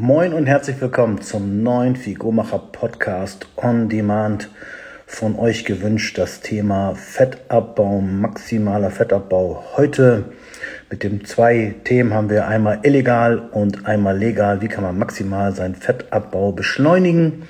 Moin und herzlich willkommen zum neuen Figurmacher Podcast on Demand. Von euch gewünscht das Thema Fettabbau, maximaler Fettabbau. Heute mit den zwei Themen haben wir einmal illegal und einmal legal. Wie kann man maximal seinen Fettabbau beschleunigen?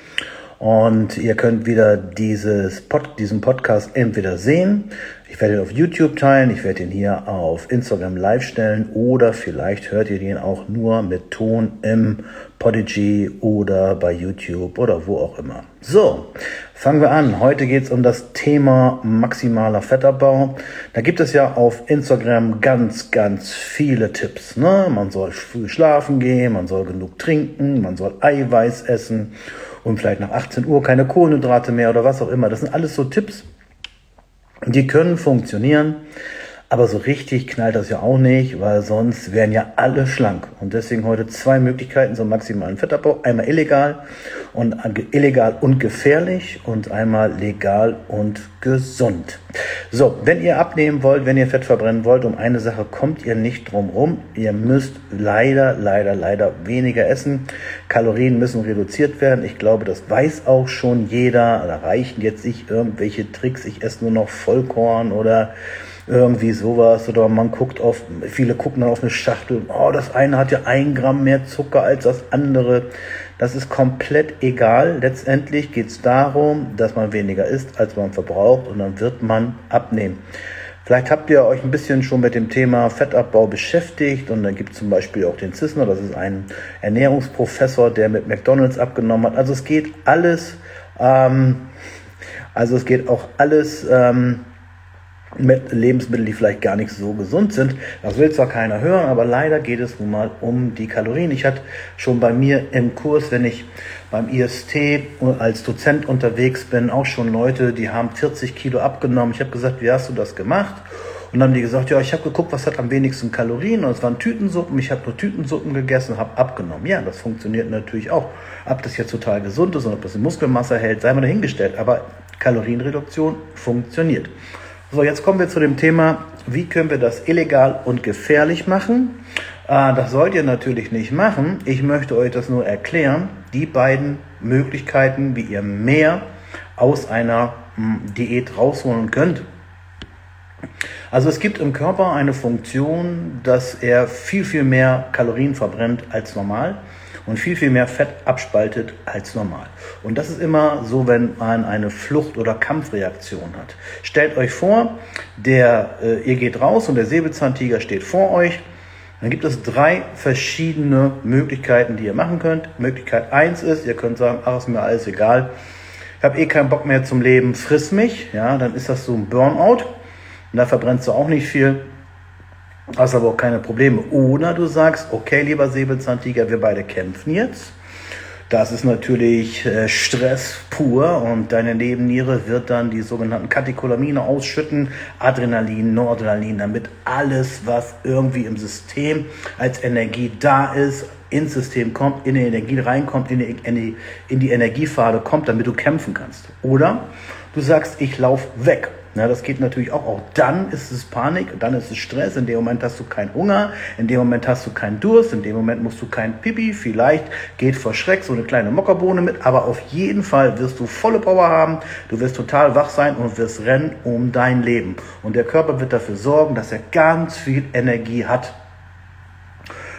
Und ihr könnt wieder dieses Pod, diesen Podcast entweder sehen, ich werde ihn auf YouTube teilen, ich werde ihn hier auf Instagram live stellen oder vielleicht hört ihr den auch nur mit Ton im Podigy oder bei YouTube oder wo auch immer. So, fangen wir an. Heute geht es um das Thema maximaler Fettabbau. Da gibt es ja auf Instagram ganz, ganz viele Tipps. Ne? Man soll früh schlafen gehen, man soll genug trinken, man soll Eiweiß essen und vielleicht nach 18 Uhr keine Kohlenhydrate mehr oder was auch immer. Das sind alles so Tipps, die können funktionieren, aber so richtig knallt das ja auch nicht, weil sonst wären ja alle schlank. Und deswegen heute zwei Möglichkeiten zum maximalen Fettabbau. Einmal illegal und illegal und gefährlich und einmal legal und gesund. So, wenn ihr abnehmen wollt, wenn ihr Fett verbrennen wollt, um eine Sache kommt ihr nicht drum rum. Ihr müsst leider, leider, leider weniger essen. Kalorien müssen reduziert werden. Ich glaube, das weiß auch schon jeder. Da reichen jetzt nicht irgendwelche Tricks. Ich esse nur noch Vollkorn oder irgendwie sowas. Oder man guckt auf, viele gucken dann auf eine Schachtel, oh, das eine hat ja ein Gramm mehr Zucker als das andere. Das ist komplett egal. Letztendlich geht es darum, dass man weniger isst, als man verbraucht und dann wird man abnehmen. Vielleicht habt ihr euch ein bisschen schon mit dem Thema Fettabbau beschäftigt und dann gibt es zum Beispiel auch den Zissner, das ist ein Ernährungsprofessor, der mit McDonalds abgenommen hat. Also es geht alles, ähm, also es geht auch alles ähm, mit Lebensmitteln, die vielleicht gar nicht so gesund sind. Das will zwar keiner hören, aber leider geht es nun mal um die Kalorien. Ich hatte schon bei mir im Kurs, wenn ich beim IST als Dozent unterwegs bin, auch schon Leute, die haben 40 Kilo abgenommen. Ich habe gesagt, wie hast du das gemacht? Und dann haben die gesagt, ja, ich habe geguckt, was hat am wenigsten Kalorien und es waren Tütensuppen. Ich habe nur Tütensuppen gegessen, habe abgenommen. Ja, das funktioniert natürlich auch. Ob das jetzt total gesund ist und ob das die Muskelmasse hält, sei mal dahingestellt. Aber Kalorienreduktion funktioniert. So, jetzt kommen wir zu dem Thema, wie können wir das illegal und gefährlich machen? Äh, das sollt ihr natürlich nicht machen. Ich möchte euch das nur erklären. Die beiden Möglichkeiten, wie ihr mehr aus einer hm, Diät rausholen könnt. Also es gibt im Körper eine Funktion, dass er viel, viel mehr Kalorien verbrennt als normal und viel, viel mehr Fett abspaltet als normal. Und das ist immer so, wenn man eine Flucht- oder Kampfreaktion hat. Stellt euch vor, der, äh, ihr geht raus und der Säbelzahntiger steht vor euch. Dann gibt es drei verschiedene Möglichkeiten, die ihr machen könnt. Möglichkeit eins ist, ihr könnt sagen, ach, ist mir alles egal. Ich habe eh keinen Bock mehr zum Leben, friss mich. Ja, dann ist das so ein Burnout. Und da verbrennst du auch nicht viel. Hast aber auch keine Probleme. Oder du sagst, okay, lieber Säbelzahntiger, wir beide kämpfen jetzt. Das ist natürlich äh, Stress pur und deine Nebenniere wird dann die sogenannten Katecholamine ausschütten, Adrenalin, Noradrenalin, damit alles, was irgendwie im System als Energie da ist, ins System kommt, in die Energie reinkommt, in die, in die, in die Energiepfade kommt, damit du kämpfen kannst. Oder du sagst, ich laufe weg ja, das geht natürlich auch. Auch dann ist es Panik, dann ist es Stress. In dem Moment hast du keinen Hunger, in dem Moment hast du keinen Durst, in dem Moment musst du kein Pipi. Vielleicht geht vor Schreck so eine kleine Mockerbohne mit, aber auf jeden Fall wirst du volle Power haben. Du wirst total wach sein und wirst rennen um dein Leben. Und der Körper wird dafür sorgen, dass er ganz viel Energie hat.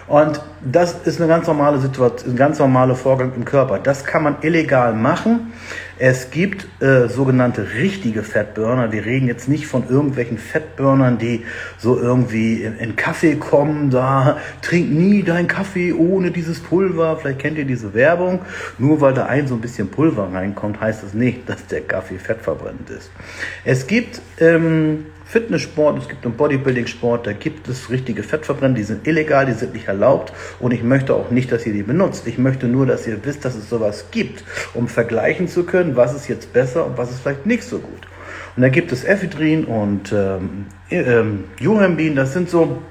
Und das ist eine ganz normale Situation, ein ganz normaler Vorgang im Körper. Das kann man illegal machen. Es gibt äh, sogenannte richtige Fettburner. Wir reden jetzt nicht von irgendwelchen Fettburnern, die so irgendwie in, in, Kaffee kommen. Da trink nie dein Kaffee ohne dieses Pulver. Vielleicht kennt ihr diese Werbung. Nur weil da ein so ein bisschen Pulver reinkommt, heißt das nicht, dass der Kaffee fettverbrennend ist. Es gibt ähm, Fitnesssport, es gibt einen Bodybuilding-Sport, da gibt es richtige Fettverbrennen, die sind illegal, die sind nicht erlaubt und ich möchte auch nicht, dass ihr die benutzt. Ich möchte nur, dass ihr wisst, dass es sowas gibt, um vergleichen zu können, was ist jetzt besser und was ist vielleicht nicht so gut. Und da gibt es Ephedrin und ähm, ähm, Johambin, das sind so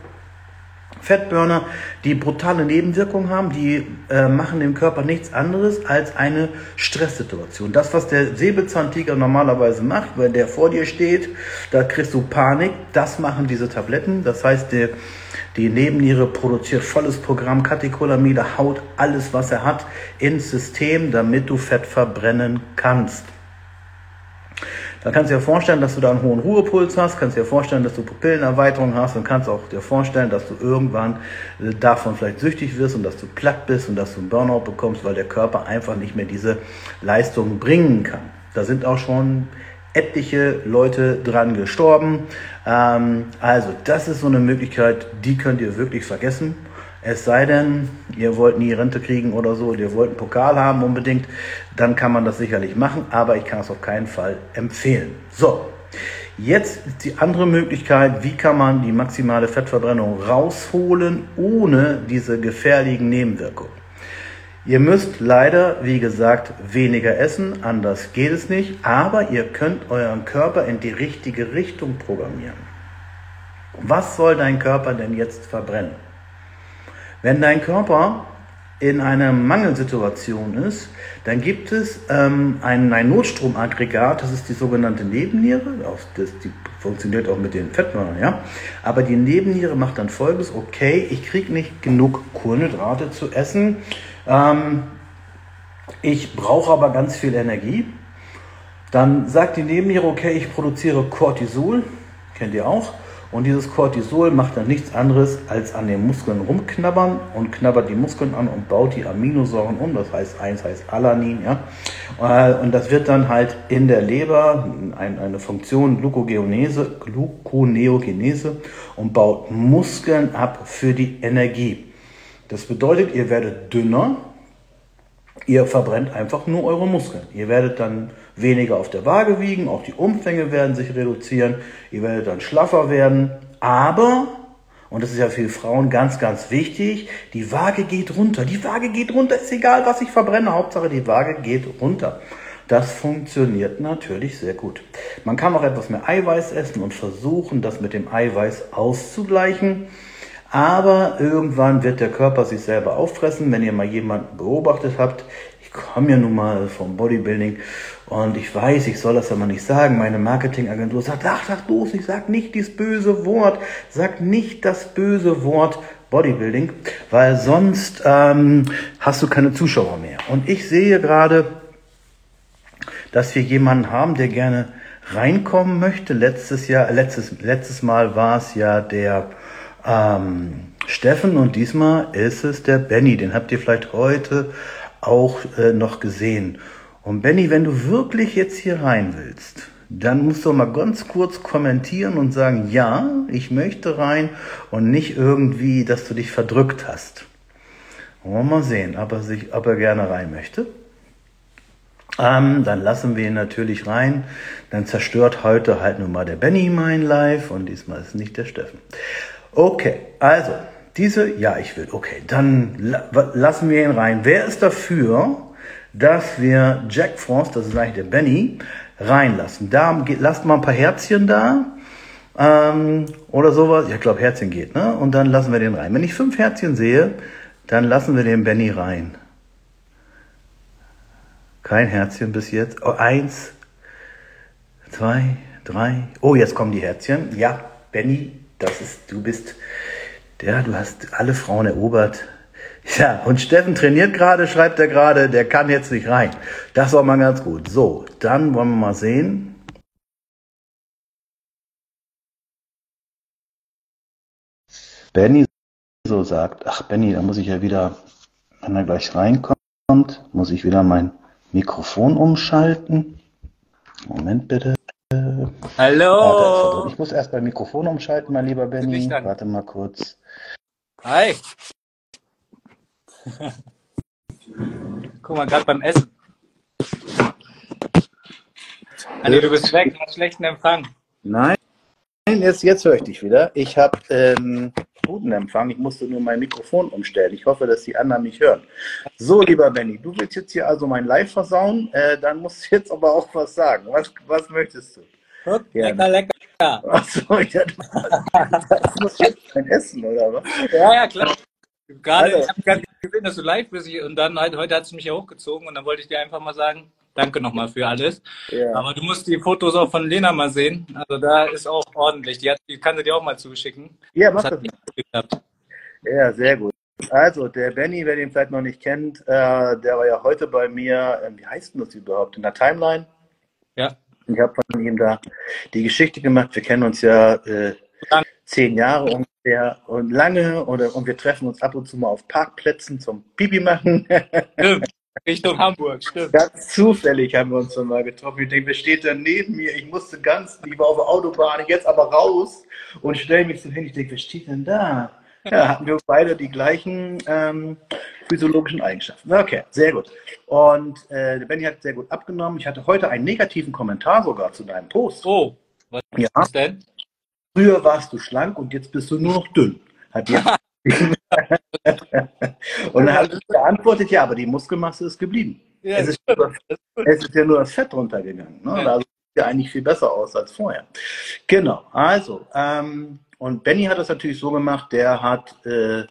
Fettburner, die brutale Nebenwirkungen haben, die äh, machen dem Körper nichts anderes als eine Stresssituation. Das, was der Säbelzahntiger normalerweise macht, wenn der vor dir steht, da kriegst du Panik, das machen diese Tabletten. Das heißt, der, die Nebenniere produziert volles Programm Katecholamide, haut alles, was er hat, ins System, damit du Fett verbrennen kannst. Dann kannst du dir vorstellen, dass du da einen hohen Ruhepuls hast, kannst dir vorstellen, dass du Pupillenerweiterung hast und kannst auch dir vorstellen, dass du irgendwann äh, davon vielleicht süchtig wirst und dass du platt bist und dass du einen Burnout bekommst, weil der Körper einfach nicht mehr diese Leistung bringen kann. Da sind auch schon etliche Leute dran gestorben. Ähm, also das ist so eine Möglichkeit, die könnt ihr wirklich vergessen. Es sei denn, ihr wollt nie Rente kriegen oder so, ihr wollt einen Pokal haben unbedingt, dann kann man das sicherlich machen, aber ich kann es auf keinen Fall empfehlen. So, jetzt ist die andere Möglichkeit, wie kann man die maximale Fettverbrennung rausholen, ohne diese gefährlichen Nebenwirkungen. Ihr müsst leider, wie gesagt, weniger essen, anders geht es nicht, aber ihr könnt euren Körper in die richtige Richtung programmieren. Was soll dein Körper denn jetzt verbrennen? Wenn dein Körper in einer Mangelsituation ist, dann gibt es ähm, ein, ein Notstromaggregat, das ist die sogenannte Nebenniere, das, die funktioniert auch mit den Fettmörnern, ja. Aber die Nebenniere macht dann folgendes, okay, ich kriege nicht genug Kohlenhydrate zu essen, ähm, ich brauche aber ganz viel Energie. Dann sagt die Nebenniere, okay, ich produziere Cortisol, kennt ihr auch, und dieses Cortisol macht dann nichts anderes, als an den Muskeln rumknabbern und knabbert die Muskeln an und baut die Aminosäuren um. Das heißt, eins heißt Alanin, ja. Äh, und das wird dann halt in der Leber eine Funktion Gluconeogenese, Gluconeogenese und baut Muskeln ab für die Energie. Das bedeutet, ihr werdet dünner, ihr verbrennt einfach nur eure Muskeln. Ihr werdet dann weniger auf der Waage wiegen, auch die Umfänge werden sich reduzieren, ihr werdet dann schlaffer werden, aber, und das ist ja für Frauen ganz, ganz wichtig, die Waage geht runter. Die Waage geht runter, ist egal, was ich verbrenne, Hauptsache die Waage geht runter. Das funktioniert natürlich sehr gut. Man kann auch etwas mehr Eiweiß essen und versuchen, das mit dem Eiweiß auszugleichen. Aber irgendwann wird der Körper sich selber auffressen. Wenn ihr mal jemanden beobachtet habt, ich komme ja nun mal vom Bodybuilding und ich weiß, ich soll das aber nicht sagen. Meine Marketingagentur sagt, ach, sag bloß, ich sag nicht dieses böse Wort. Sag nicht das böse Wort Bodybuilding, weil sonst ähm, hast du keine Zuschauer mehr. Und ich sehe gerade, dass wir jemanden haben, der gerne reinkommen möchte. Letztes Jahr, letztes, letztes Mal war es ja der ähm, Steffen und diesmal ist es der Benny. Den habt ihr vielleicht heute auch äh, noch gesehen. Und Benny, wenn du wirklich jetzt hier rein willst, dann musst du mal ganz kurz kommentieren und sagen, ja, ich möchte rein und nicht irgendwie, dass du dich verdrückt hast. Wollen wir mal sehen, ob er, sich, ob er gerne rein möchte. Ähm, dann lassen wir ihn natürlich rein. Dann zerstört heute halt nur mal der Benny mein Live und diesmal ist nicht der Steffen. Okay, also diese, ja, ich will, okay, dann la lassen wir ihn rein. Wer ist dafür, dass wir Jack Frost, das ist eigentlich der Benny, reinlassen. Da lasst mal ein paar Herzchen da ähm, oder sowas. Ich glaube, Herzchen geht, ne? Und dann lassen wir den rein. Wenn ich fünf Herzchen sehe, dann lassen wir den Benny rein. Kein Herzchen bis jetzt. Oh, eins, zwei, drei. Oh, jetzt kommen die Herzchen. Ja, Benny, das ist, du bist, ja, du hast alle Frauen erobert. Ja, und Steffen trainiert gerade, schreibt er gerade, der kann jetzt nicht rein. Das war mal ganz gut. So, dann wollen wir mal sehen. Benny so sagt, ach Benny, da muss ich ja wieder, wenn er gleich reinkommt, muss ich wieder mein Mikrofon umschalten. Moment bitte. Hallo! Warte, ich muss erst mein Mikrofon umschalten, mein lieber Benny. Warte mal kurz. Hi! Guck mal, gerade beim Essen. Anni, du bist weg, du hast schlechten Empfang. Nein, jetzt, jetzt höre ich dich wieder. Ich habe ähm, guten Empfang. Ich musste nur mein Mikrofon umstellen. Ich hoffe, dass die anderen mich hören. So, lieber Benny, du willst jetzt hier also mein Live versauen. Äh, dann musst du jetzt aber auch was sagen. Was, was möchtest du? Lecker, lecker. Achso, ja, das muss jetzt ein Essen, oder was? Ja, ja, klar. Gerade, Also- ich habe gerade gesehen, dass du live bist und dann halt, heute hat es mich ja hochgezogen und dann wollte ich dir einfach mal sagen, danke nochmal für alles. Ja. Aber du musst die Fotos auch von Lena mal sehen. Also da ist auch ordentlich. Die, hat, die kann sie dir auch mal zuschicken. Ja, mach Das hat geklappt. Ja, sehr gut. Also, der Benny, wer den vielleicht noch nicht kennt, äh, der war ja heute bei mir, äh, wie heißt denn das überhaupt, in der Timeline. Ja. Ich habe von ihm da die Geschichte gemacht. Wir kennen uns ja äh, zehn Jahre ungefähr und lange oder, und wir treffen uns ab und zu mal auf Parkplätzen zum Pipi machen. Stimmt. Richtung Hamburg, stimmt. Ganz zufällig haben wir uns dann mal getroffen. Ich denke, wer steht da neben mir? Ich musste ganz, ich war auf der Autobahn, jetzt aber raus und stelle mich so hin. Ich denke, wer steht denn da? Ja, hatten wir beide die gleichen ähm, physiologischen Eigenschaften. Okay, sehr gut. Und äh, der Benny hat sehr gut abgenommen. Ich hatte heute einen negativen Kommentar sogar zu deinem Post. Oh, was Ja, ist denn? früher warst du schlank und jetzt bist du nur noch dünn. Hat die und dann habe ich geantwortet, ja, aber die Muskelmasse ist geblieben. Ja, es, ist nur, es ist ja nur das Fett runtergegangen. Ne? Ja. Also sieht ja eigentlich viel besser aus als vorher. Genau, also, ähm, und Benny hat das natürlich so gemacht, der hat äh,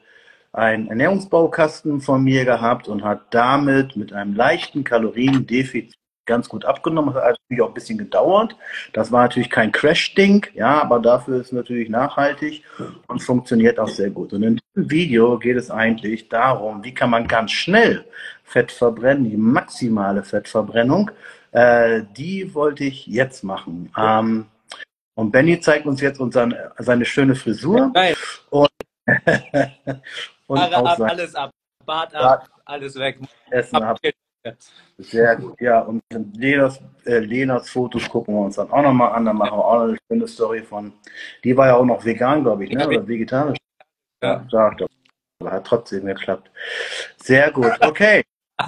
einen Ernährungsbaukasten von mir gehabt und hat damit mit einem leichten Kaloriendefizit ganz gut abgenommen. Das hat natürlich auch ein bisschen gedauert. Das war natürlich kein Crash-Ding, ja, aber dafür ist es natürlich nachhaltig und funktioniert auch sehr gut. Und in diesem Video geht es eigentlich darum, wie kann man ganz schnell Fett verbrennen, die maximale Fettverbrennung. Äh, die wollte ich jetzt machen. Ähm, und Benny zeigt uns jetzt unsere, seine schöne Frisur Geil. und Haare auch ab, alles ab. Bart ab, alles weg. Essen ab. Ab. Sehr gut, ja. Und Lenas, äh, Lenas Fotos gucken wir uns dann auch nochmal an. Da machen wir auch noch eine schöne Story von. Die war ja auch noch vegan, glaube ich, ne? Ja. oder vegetarisch. Ja. sagt er. Aber hat trotzdem geklappt. Sehr gut, okay.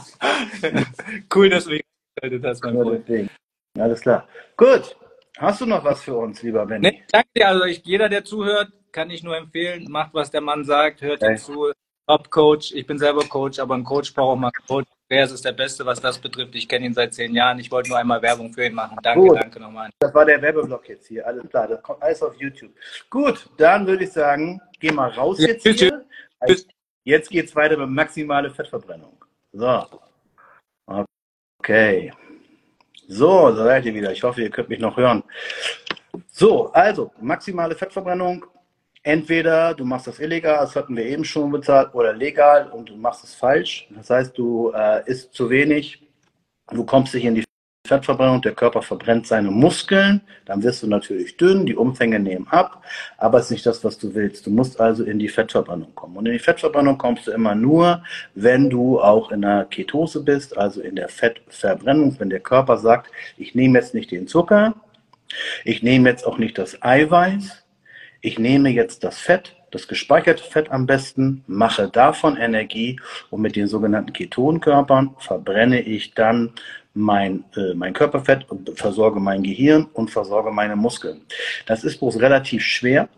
cool, dass du mich gestellt hast, mein Freund. Alles klar. Gut. Hast du noch was für uns, lieber Benny? Nee, danke dir. Also ich, jeder, der zuhört, kann ich nur empfehlen, macht, was der Mann sagt, hört Okay. ihm zu. Top Coach, ich bin selber Coach, aber ein Coach braucht auch mal einen Coach. Andreas ist der Beste, was das betrifft. Ich kenne ihn seit zehn Jahren. Ich wollte nur einmal Werbung für ihn machen. Danke, Gut. danke nochmal. Das war der Werbeblock jetzt hier. Alles klar, das kommt alles auf YouTube. Gut, dann würde ich sagen, geh mal raus Ja, jetzt tschüss, hier. tschüss. Jetzt geht's weiter mit maximale Fettverbrennung. So. Okay. So, da seid ihr wieder. Ich hoffe, ihr könnt mich noch hören. So, also, maximale Fettverbrennung. Entweder du machst das illegal, das hatten wir eben schon bezahlt, oder legal und du machst es falsch. Das heißt, du äh, isst zu wenig, du kommst nicht in die Fettverbrennung, der Körper verbrennt seine Muskeln, dann wirst du natürlich dünn, die Umfänge nehmen ab, aber es ist nicht das, was du willst. Du musst also in die Fettverbrennung kommen. Und in die Fettverbrennung kommst du immer nur, wenn du auch in der Ketose bist, also in der Fettverbrennung, wenn der Körper sagt, ich nehme jetzt nicht den Zucker, ich nehme jetzt auch nicht das Eiweiß, ich nehme jetzt das Fett, das gespeicherte Fett am besten, mache davon Energie und mit den sogenannten Ketonkörpern verbrenne ich dann mein, äh, mein Körperfett und versorge mein Gehirn und versorge meine Muskeln. Das ist bloß relativ schwer,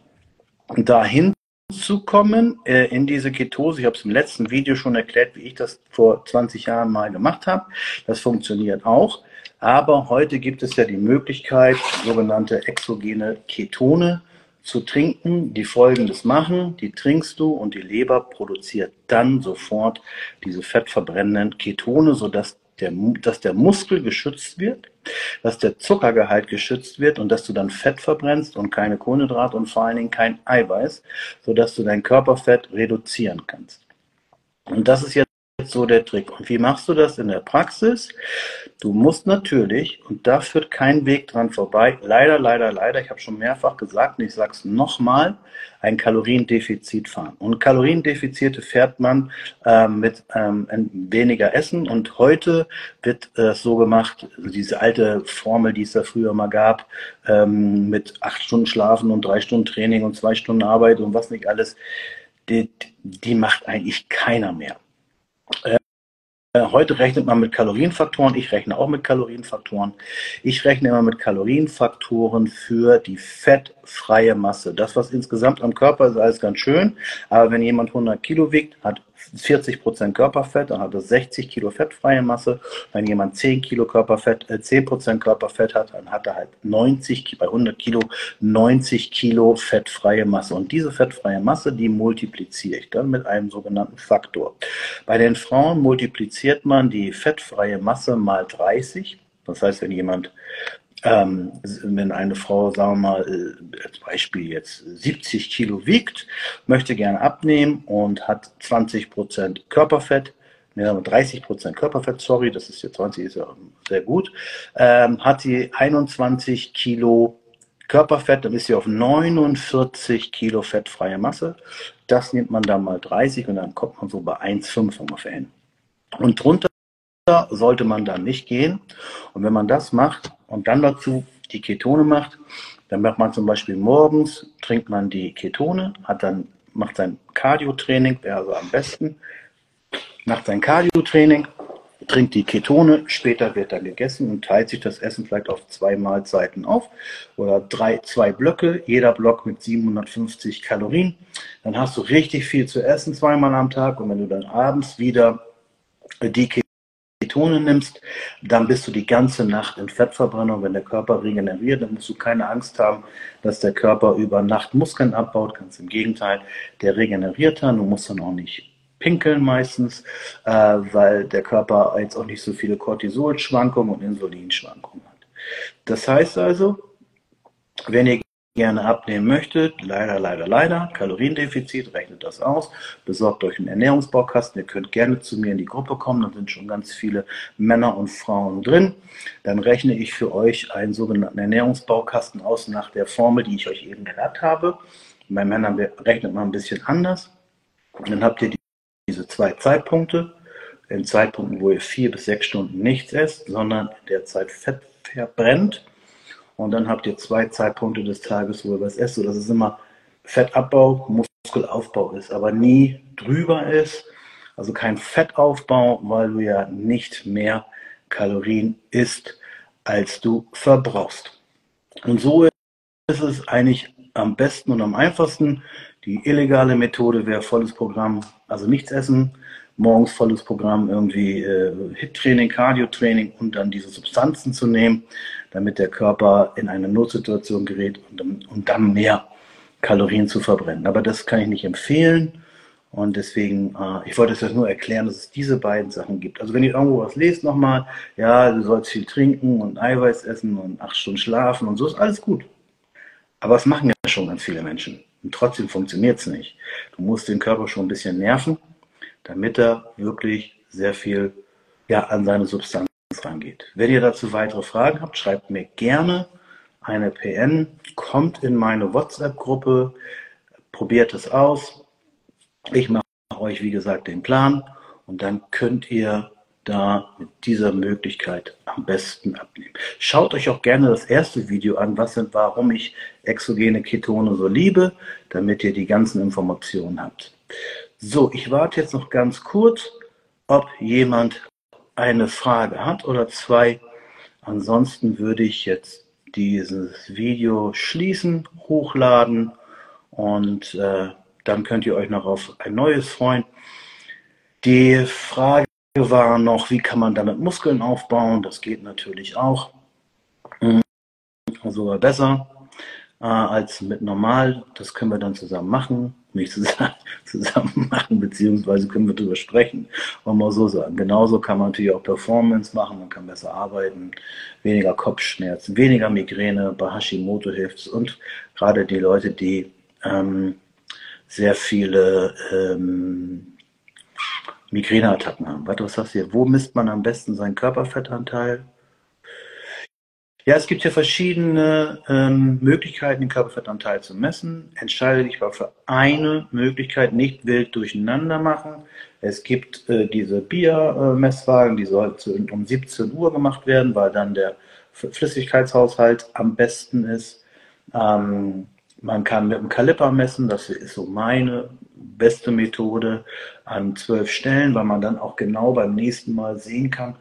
dahin zu kommen äh, in diese Ketose. Ich habe es im letzten Video schon erklärt, wie ich das vor 20 Jahren mal gemacht habe. Das funktioniert auch. Aber heute gibt es ja die Möglichkeit, sogenannte exogene Ketone zu trinken, die folgendes machen, die trinkst du und die Leber produziert dann sofort diese fettverbrennenden Ketone, sodass der, dass der Muskel geschützt wird, dass der Zuckergehalt geschützt wird und dass du dann Fett verbrennst und keine Kohlenhydrate und vor allen Dingen kein Eiweiß, sodass du dein Körperfett reduzieren kannst. Und das ist jetzt so der Trick. Und wie machst du das in der Praxis? Du musst natürlich, und da führt kein Weg dran vorbei, leider, leider, leider, ich habe schon mehrfach gesagt und ich sage es nochmal, ein Kaloriendefizit fahren. Und Kaloriendefizite fährt man äh, mit ähm, weniger Essen. Und heute wird es äh, so gemacht, diese alte Formel, die es da früher mal gab, ähm, mit acht Stunden Schlafen und drei Stunden Training und zwei Stunden Arbeit und was nicht alles, die, die macht eigentlich keiner mehr. Äh, Heute rechnet man mit Kalorienfaktoren. Ich rechne auch mit Kalorienfaktoren. Ich rechne immer mit Kalorienfaktoren für die fettfreie Masse. Das, was insgesamt am Körper ist, alles ganz schön. Aber wenn jemand 100 Kilo wiegt, hat 40 Prozent Körperfett, dann hat er 60 Kilo fettfreie Masse. Wenn jemand 10 Kilo Körperfett, äh, 10 Prozent Körperfett hat, dann hat er halt 90, bei 100 Kilo 90 Kilo fettfreie Masse. Und diese fettfreie Masse, die multipliziere ich dann mit einem sogenannten Faktor. Bei den Frauen multipliziert man die fettfreie Masse mal 30. Das heißt, wenn jemand ähm, wenn eine Frau, sagen wir mal, äh, als Beispiel jetzt 70 Kilo wiegt, möchte gerne abnehmen und hat 20 Prozent Körperfett, ne, 30 Prozent Körperfett, sorry, das ist jetzt 20, ist ja sehr gut, ähm, hat sie 21 Kilo Körperfett, dann ist sie auf 49 Kilo fettfreie Masse. Das nimmt man dann mal 30 und dann kommt man so bei 1,5 ungefähr hin. Und drunter sollte man dann nicht gehen. Und wenn man das macht und dann dazu die Ketone macht, dann macht man zum Beispiel morgens, trinkt man die Ketone, hat dann, macht sein Cardio-Training, wäre also am besten, macht sein Cardio-Training, trinkt die Ketone, später wird dann gegessen und teilt sich das Essen vielleicht auf zwei Mahlzeiten auf oder drei, zwei Blöcke, jeder Block mit 750 Kalorien. Dann hast du richtig viel zu essen zweimal am Tag und wenn du dann abends wieder die Ketone nimmst, dann bist du die ganze Nacht in Fettverbrennung. Wenn der Körper regeneriert, dann musst du keine Angst haben, dass der Körper über Nacht Muskeln abbaut. Ganz im Gegenteil, der regeneriert dann. Du musst dann auch nicht pinkeln meistens, äh, weil der Körper jetzt auch nicht so viele Cortisolschwankungen und Insulinschwankungen hat. Das heißt also, wenn ihr gerne abnehmen möchtet, leider, leider, leider, Kaloriendefizit, rechnet das aus, besorgt euch einen Ernährungsbaukasten, ihr könnt gerne zu mir in die Gruppe kommen, da sind schon ganz viele Männer und Frauen drin. Dann rechne ich für euch einen sogenannten Ernährungsbaukasten aus nach der Formel, die ich euch eben genannt habe. Bei Männern rechnet man ein bisschen anders. Und dann habt ihr diese zwei Zeitpunkte, in Zeitpunkten, wo ihr vier bis sechs Stunden nichts esst, sondern in der Zeit Fett verbrennt und dann habt ihr zwei Zeitpunkte des Tages, wo ihr was esst, sodass es immer Fettabbau, Muskelaufbau ist, aber nie drüber ist. Also kein Fettaufbau, weil du ja nicht mehr Kalorien isst, als du verbrauchst. Und so ist es eigentlich am besten und am einfachsten. Die illegale Methode wäre volles Programm, also nichts essen, morgens volles Programm, irgendwie äh, Hit-Training, Cardio-Training und dann diese Substanzen zu nehmen damit der Körper in eine Notsituation gerät und, und dann mehr Kalorien zu verbrennen. Aber das kann ich nicht empfehlen. Und deswegen, äh, ich wollte es jetzt nur erklären, dass es diese beiden Sachen gibt. Also wenn ihr irgendwo was lest nochmal, ja, du sollst viel trinken und Eiweiß essen und acht Stunden schlafen und so, ist alles gut. Aber es machen ja schon ganz viele Menschen. Und trotzdem funktioniert es nicht. Du musst den Körper schon ein bisschen nerven, damit er wirklich sehr viel ja, an seine Substanz rangeht. Wenn ihr dazu weitere Fragen habt, schreibt mir gerne eine PN, kommt in meine WhatsApp-Gruppe, probiert es aus. Ich mache euch, wie gesagt, den Plan und dann könnt ihr da mit dieser Möglichkeit am besten abnehmen. Schaut euch auch gerne das erste Video an, was sind, warum ich exogene Ketone so liebe, damit ihr die ganzen Informationen habt. So, ich warte jetzt noch ganz kurz, ob jemand eine Frage hat oder zwei. Ansonsten würde ich jetzt dieses Video schließen, hochladen und äh, dann könnt ihr euch noch auf ein neues freuen. Die Frage war noch, wie kann man damit Muskeln aufbauen? Das geht natürlich auch. Hm, sogar besser äh, als mit normal. Das können wir dann zusammen machen nicht zusammen, zusammen machen, beziehungsweise können wir darüber sprechen. Wollen wir so sagen. Genauso kann man natürlich auch Performance machen, man kann besser arbeiten, weniger Kopfschmerzen, weniger Migräne, bei Hashimoto hilft es und gerade die Leute, die ähm, sehr viele ähm, Migräneattacken haben. Warte, was sagst du hier? Wo misst man am besten seinen Körperfettanteil? Ja, es gibt ja verschiedene ähm, Möglichkeiten, den Körperfettanteil zu messen. Entscheide dich aber für eine Möglichkeit, nicht wild durcheinander machen. Es gibt äh, diese Bier-Messwagen, die sollten um 17 Uhr gemacht werden, weil dann der Flüssigkeitshaushalt am besten ist. Ähm, man kann mit dem Kaliper messen, das ist so meine beste Methode an zwölf Stellen, weil man dann auch genau beim nächsten Mal sehen kann,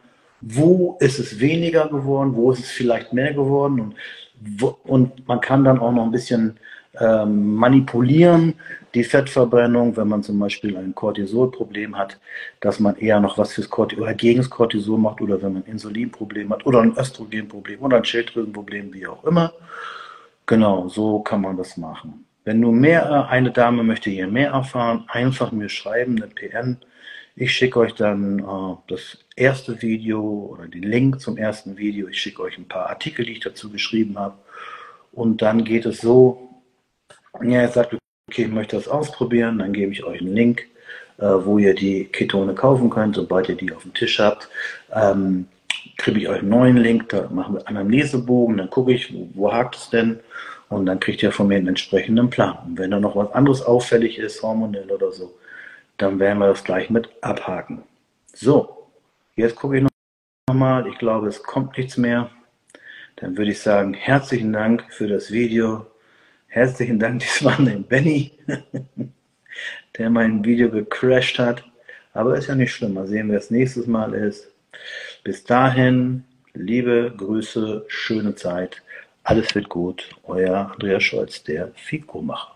wo ist es weniger geworden, wo ist es vielleicht mehr geworden und, wo, und man kann dann auch noch ein bisschen ähm, manipulieren, die Fettverbrennung, wenn man zum Beispiel ein Cortisolproblem hat, dass man eher noch was fürs Cortisol oder gegen das Cortisol macht oder wenn man ein Insulinproblem hat oder ein Östrogenproblem oder ein Schilddrüsenproblem, wie auch immer. Genau, so kann man das machen. Wenn du mehr, eine Dame möchte hier mehr erfahren, einfach mir schreiben, eine PN. Ich schicke euch dann äh, das erste Video oder den Link zum ersten Video. Ich schicke euch ein paar Artikel, die ich dazu geschrieben habe. Und dann geht es so, ja, ihr sagt, okay, ich möchte das ausprobieren, dann gebe ich euch einen Link, äh, wo ihr die Ketone kaufen könnt, sobald ihr die auf dem Tisch habt. Ähm, kriege ich euch einen neuen Link, da machen wir einen Lesebogen, dann gucke ich, wo, wo hakt es denn und dann kriegt ihr von mir einen entsprechenden Plan. Und wenn da noch was anderes auffällig ist, hormonell oder so, dann werden wir das gleich mit abhaken. So, jetzt gucke ich noch mal. Ich glaube, es kommt nichts mehr. Dann würde ich sagen, herzlichen Dank für das Video. Herzlichen Dank diesmal an den Benny, der mein Video gecrashed hat. Aber ist ja nicht schlimm. Mal sehen, wer das nächstes Mal ist. Bis dahin, liebe Grüße, schöne Zeit. Alles wird gut. Euer Andreas Scholz, der Fiko-Macher.